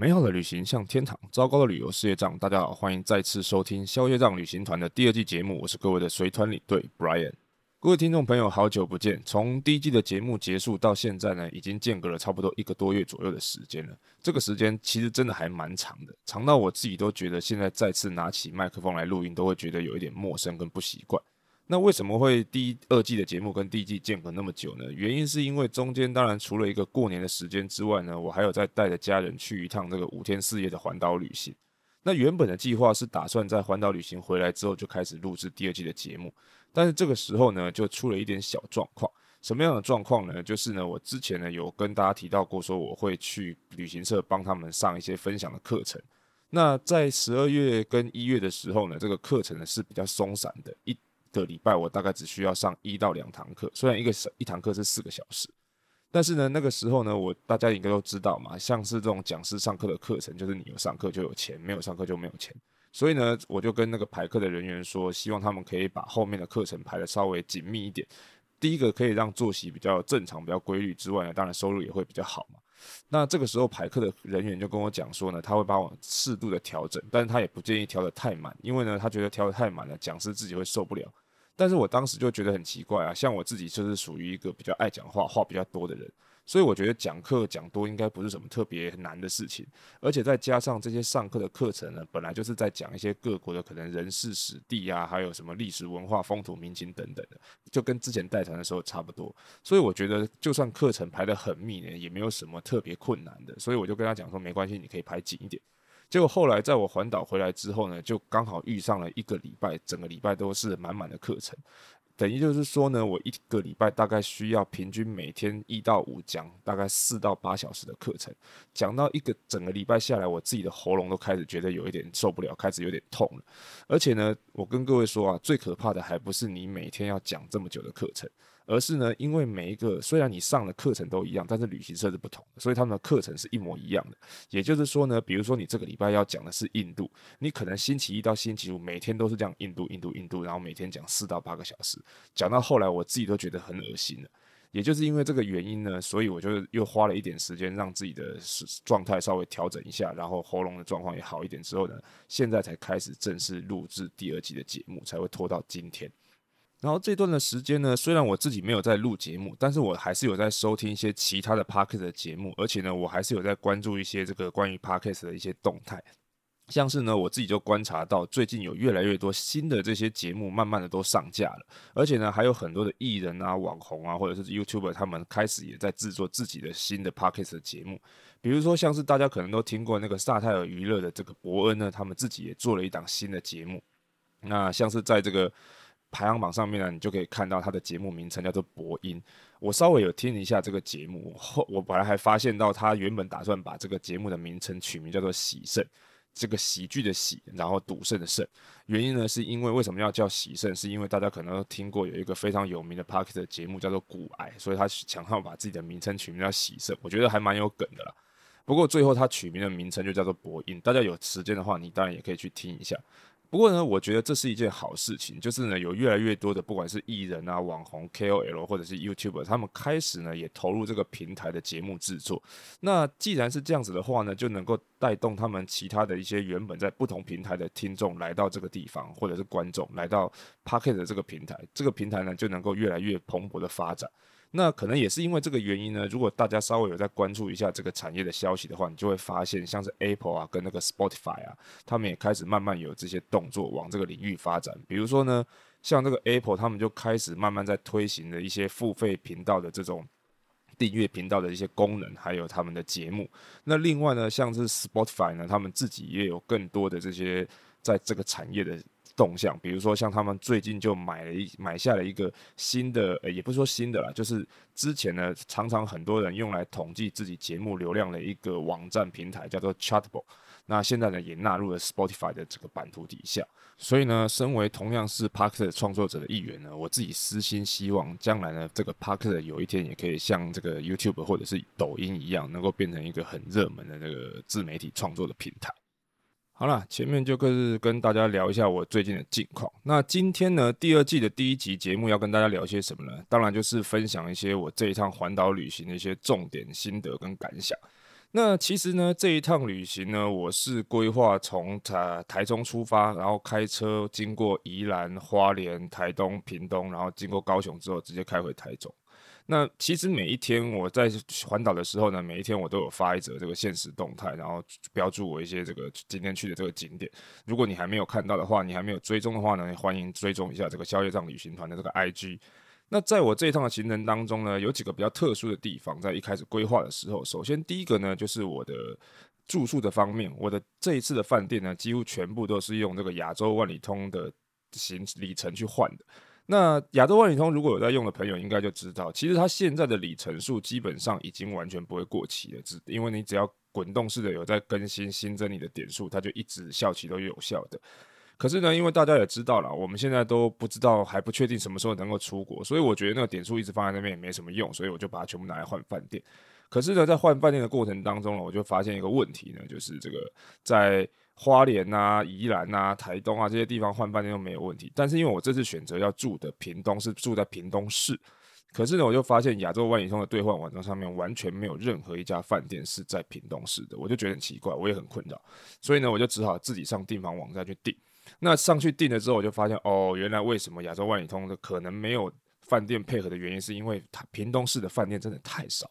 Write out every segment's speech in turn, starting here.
美好的旅行像天堂，糟糕的旅游是业障。大家好，欢迎再次收听消业障旅行团的第二季节目，我是各位的随团领队 Brian。各位听众朋友，好久不见！从第一季的节目结束到现在呢，已经间隔了差不多一个多月左右的时间了。这个时间其实真的还蛮长的，长到我自己都觉得现在再次拿起麦克风来录音，都会觉得有一点陌生跟不习惯。那为什么会第一、二季的节目跟第一季间隔那么久呢？原因是因为中间当然除了一个过年的时间之外呢，我还有在带着家人去一趟这个五天四夜的环岛旅行。那原本的计划是打算在环岛旅行回来之后就开始录制第二季的节目，但是这个时候呢，就出了一点小状况。什么样的状况呢？就是呢，我之前呢有跟大家提到过，说我会去旅行社帮他们上一些分享的课程。那在十二月跟一月的时候呢，这个课程呢是比较松散的，一。个礼拜我大概只需要上一到两堂课，虽然一个一堂课是四个小时，但是呢，那个时候呢，我大家应该都知道嘛，像是这种讲师上课的课程，就是你有上课就有钱，没有上课就没有钱。所以呢，我就跟那个排课的人员说，希望他们可以把后面的课程排得稍微紧密一点。第一个可以让作息比较正常、比较规律之外呢，当然收入也会比较好嘛。那这个时候排课的人员就跟我讲说呢，他会帮我适度的调整，但是他也不建议调得太满，因为呢，他觉得调得太满了，讲师自己会受不了。但是我当时就觉得很奇怪啊，像我自己就是属于一个比较爱讲话、话比较多的人，所以我觉得讲课讲多应该不是什么特别难的事情，而且再加上这些上课的课程呢，本来就是在讲一些各国的可能人事、史地啊，还有什么历史文化、风土民情等等的，就跟之前带团的时候差不多，所以我觉得就算课程排得很密呢，也没有什么特别困难的，所以我就跟他讲说，没关系，你可以排紧一点。结果后来在我环岛回来之后呢，就刚好遇上了一个礼拜，整个礼拜都是满满的课程，等于就是说呢，我一个礼拜大概需要平均每天一到五讲，大概四到八小时的课程，讲到一个整个礼拜下来，我自己的喉咙都开始觉得有一点受不了，开始有点痛了。而且呢，我跟各位说啊，最可怕的还不是你每天要讲这么久的课程。而是呢，因为每一个虽然你上的课程都一样，但是旅行社是不同的，所以他们的课程是一模一样的。也就是说呢，比如说你这个礼拜要讲的是印度，你可能星期一到星期五每天都是这样印度、印度、印度，然后每天讲四到八个小时，讲到后来我自己都觉得很恶心了。也就是因为这个原因呢，所以我就又花了一点时间让自己的状态稍微调整一下，然后喉咙的状况也好一点之后呢，现在才开始正式录制第二季的节目，才会拖到今天。然后这段的时间呢，虽然我自己没有在录节目，但是我还是有在收听一些其他的 Podcast 的节目，而且呢，我还是有在关注一些这个关于 Podcast 的一些动态。像是呢，我自己就观察到，最近有越来越多新的这些节目，慢慢的都上架了，而且呢，还有很多的艺人啊、网红啊，或者是 YouTuber，他们开始也在制作自己的新的 Podcast 的节目。比如说，像是大家可能都听过那个萨泰尔娱乐的这个伯恩呢，他们自己也做了一档新的节目。那像是在这个。排行榜上面呢，你就可以看到他的节目名称叫做博音。我稍微有听一下这个节目，后我本来还发现到他原本打算把这个节目的名称取名叫做喜胜，这个喜剧的喜，然后赌圣的胜。原因呢，是因为为什么要叫喜胜？是因为大家可能都听过有一个非常有名的 Podcast 的节目叫做骨癌，所以他想要把自己的名称取名叫喜胜。我觉得还蛮有梗的啦。不过最后他取名的名称就叫做博音。大家有时间的话，你当然也可以去听一下。不过呢，我觉得这是一件好事情，就是呢，有越来越多的不管是艺人啊、网红、KOL 或者是 YouTuber，他们开始呢也投入这个平台的节目制作。那既然是这样子的话呢，就能够带动他们其他的一些原本在不同平台的听众来到这个地方，或者是观众来到 Pocket 的这个平台，这个平台呢就能够越来越蓬勃的发展。那可能也是因为这个原因呢，如果大家稍微有在关注一下这个产业的消息的话，你就会发现，像是 Apple 啊跟那个 Spotify 啊，他们也开始慢慢有这些动作往这个领域发展。比如说呢，像这个 Apple，他们就开始慢慢在推行的一些付费频道的这种订阅频道的一些功能，还有他们的节目。那另外呢，像是 Spotify 呢，他们自己也有更多的这些在这个产业的。动向，比如说像他们最近就买了一买下了一个新的，呃，也不是说新的啦，就是之前呢常常很多人用来统计自己节目流量的一个网站平台，叫做 Chartable。那现在呢也纳入了 Spotify 的这个版图底下。所以呢，身为同样是 Parker 创作者的一员呢，我自己私心希望将来呢，这个 Parker 有一天也可以像这个 YouTube 或者是抖音一样，能够变成一个很热门的这个自媒体创作的平台。好了，前面就各自跟大家聊一下我最近的近况。那今天呢，第二季的第一集节目要跟大家聊些什么呢？当然就是分享一些我这一趟环岛旅行的一些重点心得跟感想。那其实呢，这一趟旅行呢，我是规划从台台中出发，然后开车经过宜兰、花莲、台东、屏东，然后经过高雄之后，直接开回台中。那其实每一天我在环岛的时候呢，每一天我都有发一则这个限时动态，然后标注我一些这个今天去的这个景点。如果你还没有看到的话，你还没有追踪的话呢，欢迎追踪一下这个消业障旅行团的这个 IG。那在我这一趟的行程当中呢，有几个比较特殊的地方，在一开始规划的时候，首先第一个呢，就是我的住宿的方面，我的这一次的饭店呢，几乎全部都是用这个亚洲万里通的行里程去换的。那亚洲万里通如果有在用的朋友，应该就知道，其实它现在的里程数基本上已经完全不会过期了，只因为你只要滚动式的有在更新新增你的点数，它就一直效期都有效的。可是呢，因为大家也知道了，我们现在都不知道还不确定什么时候能够出国，所以我觉得那个点数一直放在那边也没什么用，所以我就把它全部拿来换饭店。可是呢，在换饭店的过程当中呢，我就发现一个问题呢，就是这个在。花莲啊、宜兰啊、台东啊这些地方换饭店都没有问题，但是因为我这次选择要住的屏东是住在屏东市，可是呢，我就发现亚洲万里通的兑换网站上面完全没有任何一家饭店是在屏东市的，我就觉得很奇怪，我也很困扰，所以呢，我就只好自己上订房网站去订。那上去订了之后，我就发现哦，原来为什么亚洲万里通的可能没有饭店配合的原因，是因为它屏东市的饭店真的太少。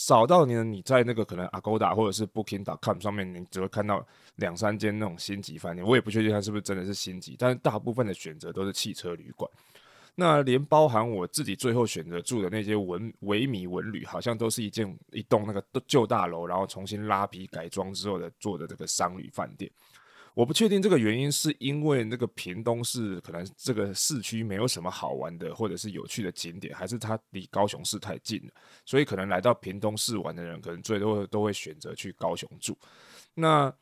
少到你呢？你在那个可能 Agoda 或者是 Booking.com 上面，你只会看到两三间那种星级饭店。我也不确定它是不是真的是星级，但是大部分的选择都是汽车旅馆。那连包含我自己最后选择住的那些文维米文旅，好像都是一间一栋那个旧大楼，然后重新拉皮改装之后的做的这个商旅饭店。我不确定这个原因是因为那个屏东市可能这个市区没有什么好玩的或者是有趣的景点，还是它离高雄市太近了，所以可能来到屏东市玩的人可能最多都会选择去高雄住。那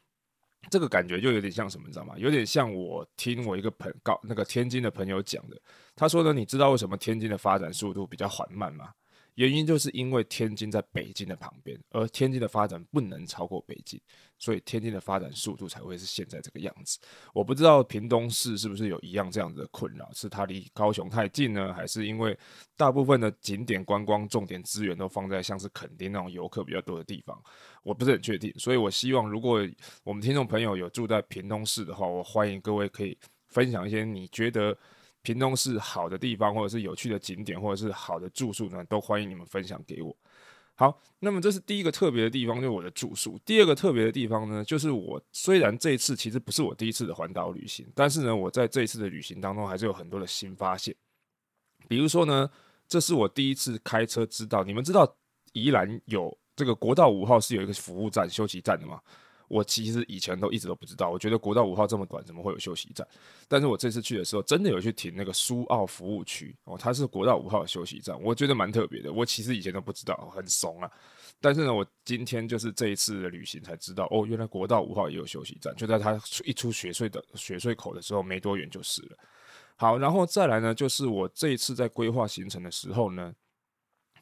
这个感觉就有点像什么，你知道吗？有点像我听我一个朋告那个天津的朋友讲的，他说呢，你知道为什么天津的发展速度比较缓慢吗？原因就是因为天津在北京的旁边，而天津的发展不能超过北京，所以天津的发展速度才会是现在这个样子。我不知道屏东市是不是有一样这样子的困扰，是它离高雄太近呢，还是因为大部分的景点观光重点资源都放在像是垦丁那种游客比较多的地方？我不是很确定，所以我希望如果我们听众朋友有住在屏东市的话，我欢迎各位可以分享一些你觉得。屏东是好的地方，或者是有趣的景点，或者是好的住宿呢，都欢迎你们分享给我。好，那么这是第一个特别的地方，就是我的住宿。第二个特别的地方呢，就是我虽然这一次其实不是我第一次的环岛旅行，但是呢，我在这一次的旅行当中还是有很多的新发现。比如说呢，这是我第一次开车知道，你们知道宜兰有这个国道五号是有一个服务站、休息站的吗？我其实以前都一直都不知道，我觉得国道五号这么短，怎么会有休息站？但是我这次去的时候，真的有去停那个苏澳服务区哦，它是国道五号休息站，我觉得蛮特别的。我其实以前都不知道，很怂啊。但是呢，我今天就是这一次的旅行才知道，哦，原来国道五号也有休息站，就在它一出雪隧的雪隧口的时候没多远就是了。好，然后再来呢，就是我这一次在规划行程的时候呢。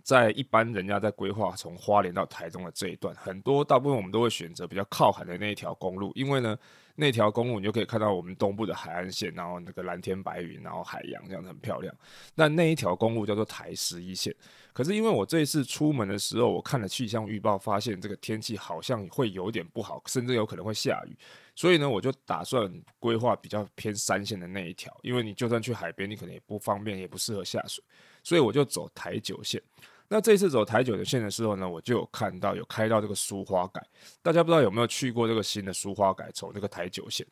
在一般人家在规划从花莲到台中的这一段，很多大部分我们都会选择比较靠海的那一条公路，因为呢，那条公路你就可以看到我们东部的海岸线，然后那个蓝天白云，然后海洋这样子很漂亮。那那一条公路叫做台十一线，可是因为我这一次出门的时候，我看了气象预报，发现这个天气好像会有点不好，甚至有可能会下雨，所以呢，我就打算规划比较偏山线的那一条，因为你就算去海边，你可能也不方便，也不适合下水，所以我就走台九线。那这次走台九的线的时候呢，我就有看到有开到这个苏花改，大家不知道有没有去过这个新的苏花改，走这个台九线。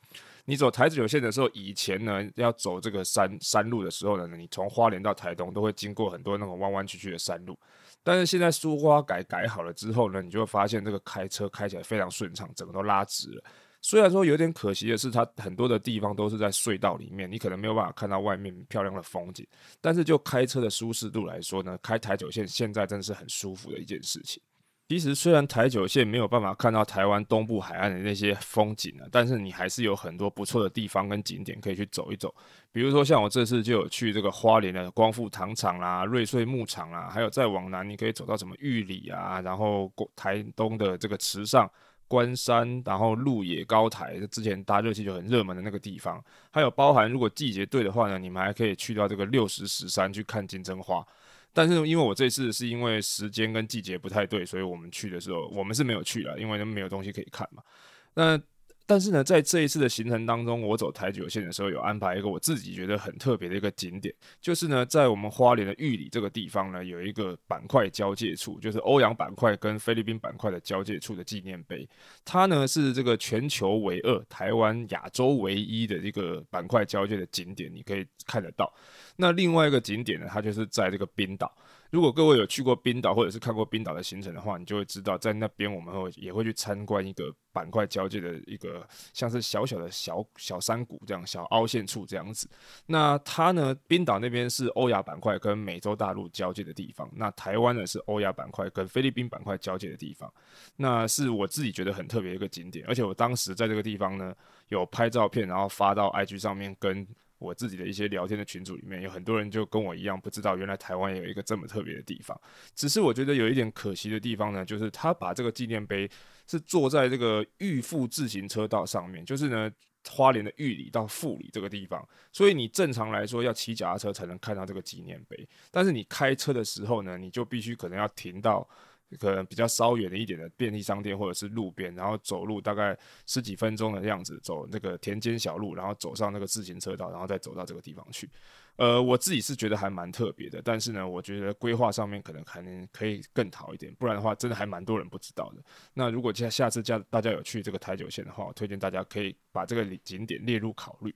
你走台九线的时候，以前呢要走这个山山路的时候呢，你从花莲到台东都会经过很多那种弯弯曲曲的山路。但是现在苏花改改好了之后呢，你就会发现这个开车开起来非常顺畅，整个都拉直了。虽然说有点可惜的是，它很多的地方都是在隧道里面，你可能没有办法看到外面漂亮的风景。但是就开车的舒适度来说呢，开台九线现在真的是很舒服的一件事情。其实虽然台九线没有办法看到台湾东部海岸的那些风景啊，但是你还是有很多不错的地方跟景点可以去走一走。比如说像我这次就有去这个花莲的光复糖厂啦、瑞穗牧场啦，还有再往南你可以走到什么玉里啊，然后台东的这个池上。关山，然后鹿野高台，之前搭热气球很热门的那个地方，还有包含如果季节对的话呢，你们还可以去到这个六十石山去看金针花。但是因为我这次是因为时间跟季节不太对，所以我们去的时候我们是没有去了，因为没有东西可以看嘛。那但是呢，在这一次的行程当中，我走台九线的时候，有安排一个我自己觉得很特别的一个景点，就是呢，在我们花莲的玉里这个地方呢，有一个板块交界处，就是欧阳板块跟菲律宾板块的交界处的纪念碑。它呢是这个全球唯二、台湾、亚洲唯一的一个板块交界的景点，你可以看得到。那另外一个景点呢，它就是在这个冰岛。如果各位有去过冰岛，或者是看过冰岛的行程的话，你就会知道，在那边我们会也会去参观一个板块交界的一个像是小小的小小山谷这样小凹陷处这样子。那它呢，冰岛那边是欧亚板块跟美洲大陆交界的地方，那台湾呢是欧亚板块跟菲律宾板块交界的地方。那是我自己觉得很特别的一个景点，而且我当时在这个地方呢有拍照片，然后发到 IG 上面跟。我自己的一些聊天的群组里面，有很多人就跟我一样，不知道原来台湾有一个这么特别的地方。只是我觉得有一点可惜的地方呢，就是他把这个纪念碑是坐在这个玉富自行车道上面，就是呢花莲的玉里到富里这个地方，所以你正常来说要骑脚踏车才能看到这个纪念碑，但是你开车的时候呢，你就必须可能要停到。可能比较稍远的一点的便利商店，或者是路边，然后走路大概十几分钟的样子，走那个田间小路，然后走上那个自行车道，然后再走到这个地方去。呃，我自己是觉得还蛮特别的，但是呢，我觉得规划上面可能可能可以更好一点，不然的话，真的还蛮多人不知道的。那如果下下次家大家有去这个台九线的话，我推荐大家可以把这个景点列入考虑。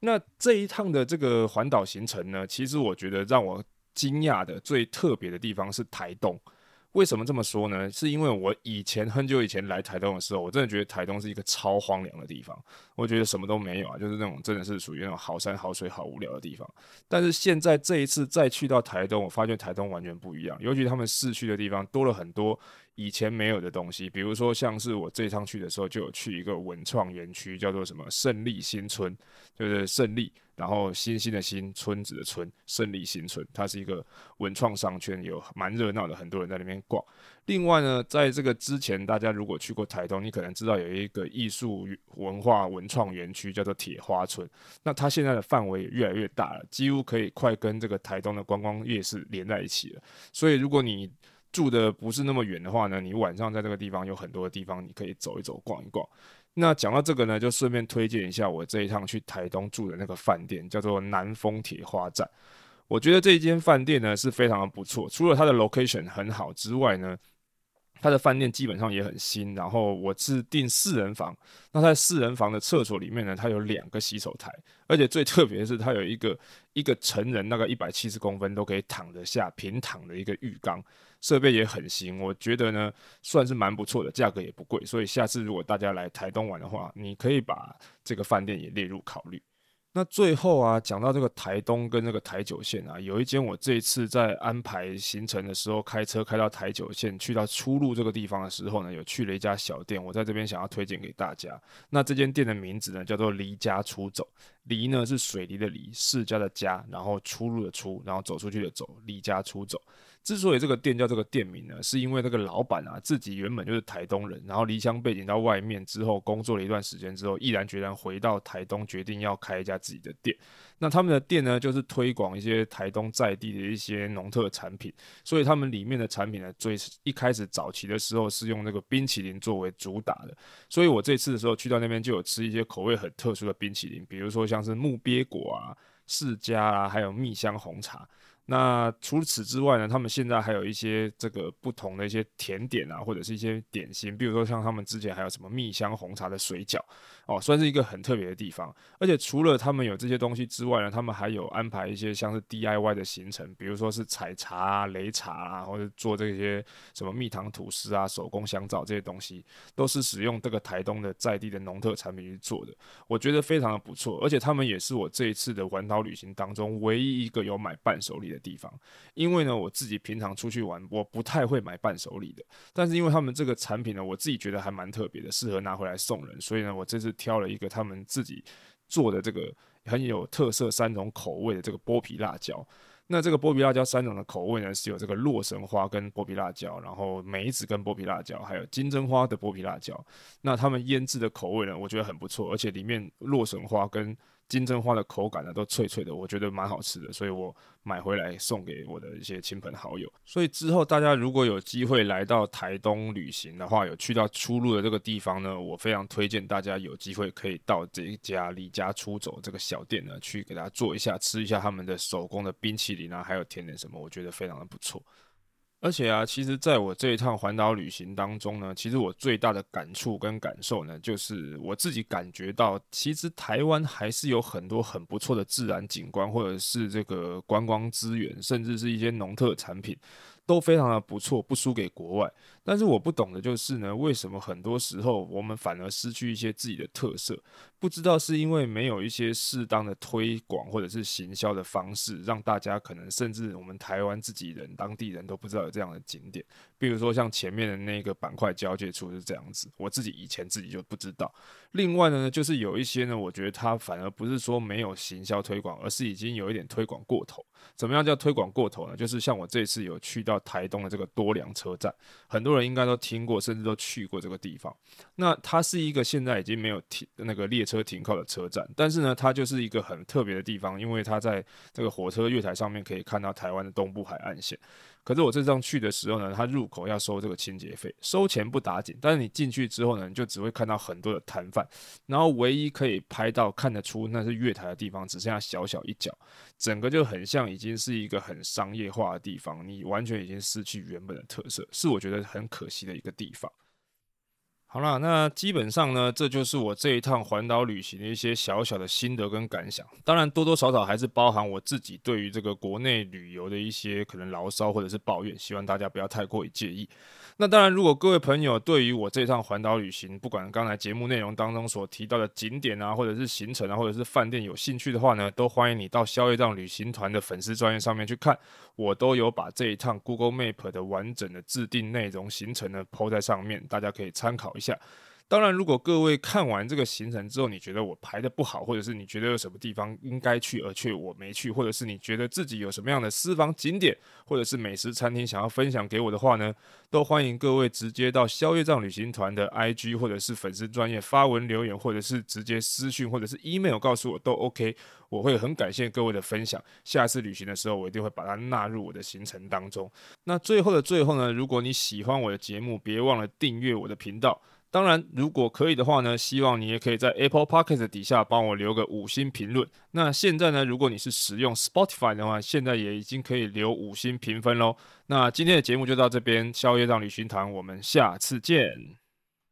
那这一趟的这个环岛行程呢，其实我觉得让我惊讶的最特别的地方是台东。为什么这么说呢？是因为我以前很久以前来台东的时候，我真的觉得台东是一个超荒凉的地方。我觉得什么都没有啊，就是那种真的是属于那种好山好水好无聊的地方。但是现在这一次再去到台东，我发现台东完全不一样，尤其他们市区的地方多了很多。以前没有的东西，比如说像是我这趟去的时候，就有去一个文创园区，叫做什么胜利新村，就是胜利，然后新兴的新村子的村，胜利新村，它是一个文创商圈，有蛮热闹的，很多人在那边逛。另外呢，在这个之前，大家如果去过台东，你可能知道有一个艺术文化文创园区叫做铁花村，那它现在的范围也越来越大了，几乎可以快跟这个台东的观光夜市连在一起了。所以如果你住的不是那么远的话呢，你晚上在这个地方有很多的地方你可以走一走、逛一逛。那讲到这个呢，就顺便推荐一下我这一趟去台东住的那个饭店，叫做南丰铁花站。我觉得这一间饭店呢是非常的不错，除了它的 location 很好之外呢。它的饭店基本上也很新，然后我是订四人房，那在四人房的厕所里面呢，它有两个洗手台，而且最特别的是它有一个一个成人大概一百七十公分都可以躺得下平躺的一个浴缸，设备也很新，我觉得呢算是蛮不错的，价格也不贵，所以下次如果大家来台东玩的话，你可以把这个饭店也列入考虑。那最后啊，讲到这个台东跟那个台九线啊，有一间我这一次在安排行程的时候，开车开到台九线，去到初鹿这个地方的时候呢，有去了一家小店，我在这边想要推荐给大家。那这间店的名字呢，叫做离家出走。离呢是水离的离，世家的家，然后出入的出，然后走出去的走，离家出走。之所以这个店叫这个店名呢，是因为那个老板啊自己原本就是台东人，然后离乡背井到外面之后工作了一段时间之后，毅然决然回到台东，决定要开一家自己的店。那他们的店呢，就是推广一些台东在地的一些农特产品，所以他们里面的产品呢，最一开始早期的时候是用那个冰淇淋作为主打的。所以我这次的时候去到那边就有吃一些口味很特殊的冰淇淋，比如说像是木鳖果啊、释迦啊，还有蜜香红茶。那除此之外呢，他们现在还有一些这个不同的一些甜点啊，或者是一些点心，比如说像他们之前还有什么蜜香红茶的水饺哦，算是一个很特别的地方。而且除了他们有这些东西之外呢，他们还有安排一些像是 DIY 的行程，比如说是采茶啊、擂茶啊，或者做这些什么蜜糖吐司啊、手工香皂这些东西，都是使用这个台东的在地的农特产品去做的，我觉得非常的不错。而且他们也是我这一次的环岛旅行当中唯一一个有买伴手礼的地方，因为呢，我自己平常出去玩，我不太会买伴手礼的。但是因为他们这个产品呢，我自己觉得还蛮特别的，适合拿回来送人，所以呢，我这次挑了一个他们自己做的这个很有特色三种口味的这个剥皮辣椒。那这个剥皮辣椒三种的口味呢，是有这个洛神花跟剥皮辣椒，然后梅子跟剥皮辣椒，还有金针花的剥皮辣椒。那他们腌制的口味呢，我觉得很不错，而且里面洛神花跟金针花的口感呢，都脆脆的，我觉得蛮好吃的，所以我买回来送给我的一些亲朋好友。所以之后大家如果有机会来到台东旅行的话，有去到出鹿的这个地方呢，我非常推荐大家有机会可以到这一家离家出走这个小店呢，去给大家做一下，吃一下他们的手工的冰淇淋啊，还有甜点什么，我觉得非常的不错。而且啊，其实在我这一趟环岛旅行当中呢，其实我最大的感触跟感受呢，就是我自己感觉到，其实台湾还是有很多很不错的自然景观，或者是这个观光资源，甚至是一些农特产品。都非常的不错，不输给国外。但是我不懂的就是呢，为什么很多时候我们反而失去一些自己的特色？不知道是因为没有一些适当的推广或者是行销的方式，让大家可能甚至我们台湾自己人、当地人都不知道有这样的景点。比如说像前面的那个板块交界处是这样子，我自己以前自己就不知道。另外呢，就是有一些呢，我觉得它反而不是说没有行销推广，而是已经有一点推广过头。怎么样叫推广过头呢？就是像我这次有去到台东的这个多良车站，很多人应该都听过，甚至都去过这个地方。那它是一个现在已经没有停那个列车停靠的车站，但是呢，它就是一个很特别的地方，因为它在这个火车月台上面可以看到台湾的东部海岸线。可是我这张去的时候呢，它入口要收这个清洁费，收钱不打紧，但是你进去之后呢，你就只会看到很多的摊贩，然后唯一可以拍到看得出那是月台的地方，只剩下小小一角，整个就很像已经是一个很商业化的地方，你完全已经失去原本的特色，是我觉得很可惜的一个地方。好啦，那基本上呢，这就是我这一趟环岛旅行的一些小小的心得跟感想。当然，多多少少还是包含我自己对于这个国内旅游的一些可能牢骚或者是抱怨，希望大家不要太过于介意。那当然，如果各位朋友对于我这趟环岛旅行，不管刚才节目内容当中所提到的景点啊，或者是行程啊，或者是饭店有兴趣的话呢，都欢迎你到宵夜档旅行团的粉丝专页上面去看，我都有把这一趟 Google Map 的完整的制定内容行程呢抛在上面，大家可以参考一下。下当然，如果各位看完这个行程之后，你觉得我排得不好，或者是你觉得有什么地方应该去而却我没去，或者是你觉得自己有什么样的私房景点，或者是美食餐厅想要分享给我的话呢，都欢迎各位直接到消业障旅行团的 IG 或者是粉丝专业发文留言，或者是直接私讯或者是 email 告诉我都 OK，我会很感谢各位的分享。下次旅行的时候，我一定会把它纳入我的行程当中。那最后的最后呢，如果你喜欢我的节目，别忘了订阅我的频道。当然，如果可以的话呢，希望你也可以在 Apple p o c k e t 底下帮我留个五星评论。那现在呢，如果你是使用 Spotify 的话，现在也已经可以留五星评分喽。那今天的节目就到这边，宵夜让旅行团，我们下次见。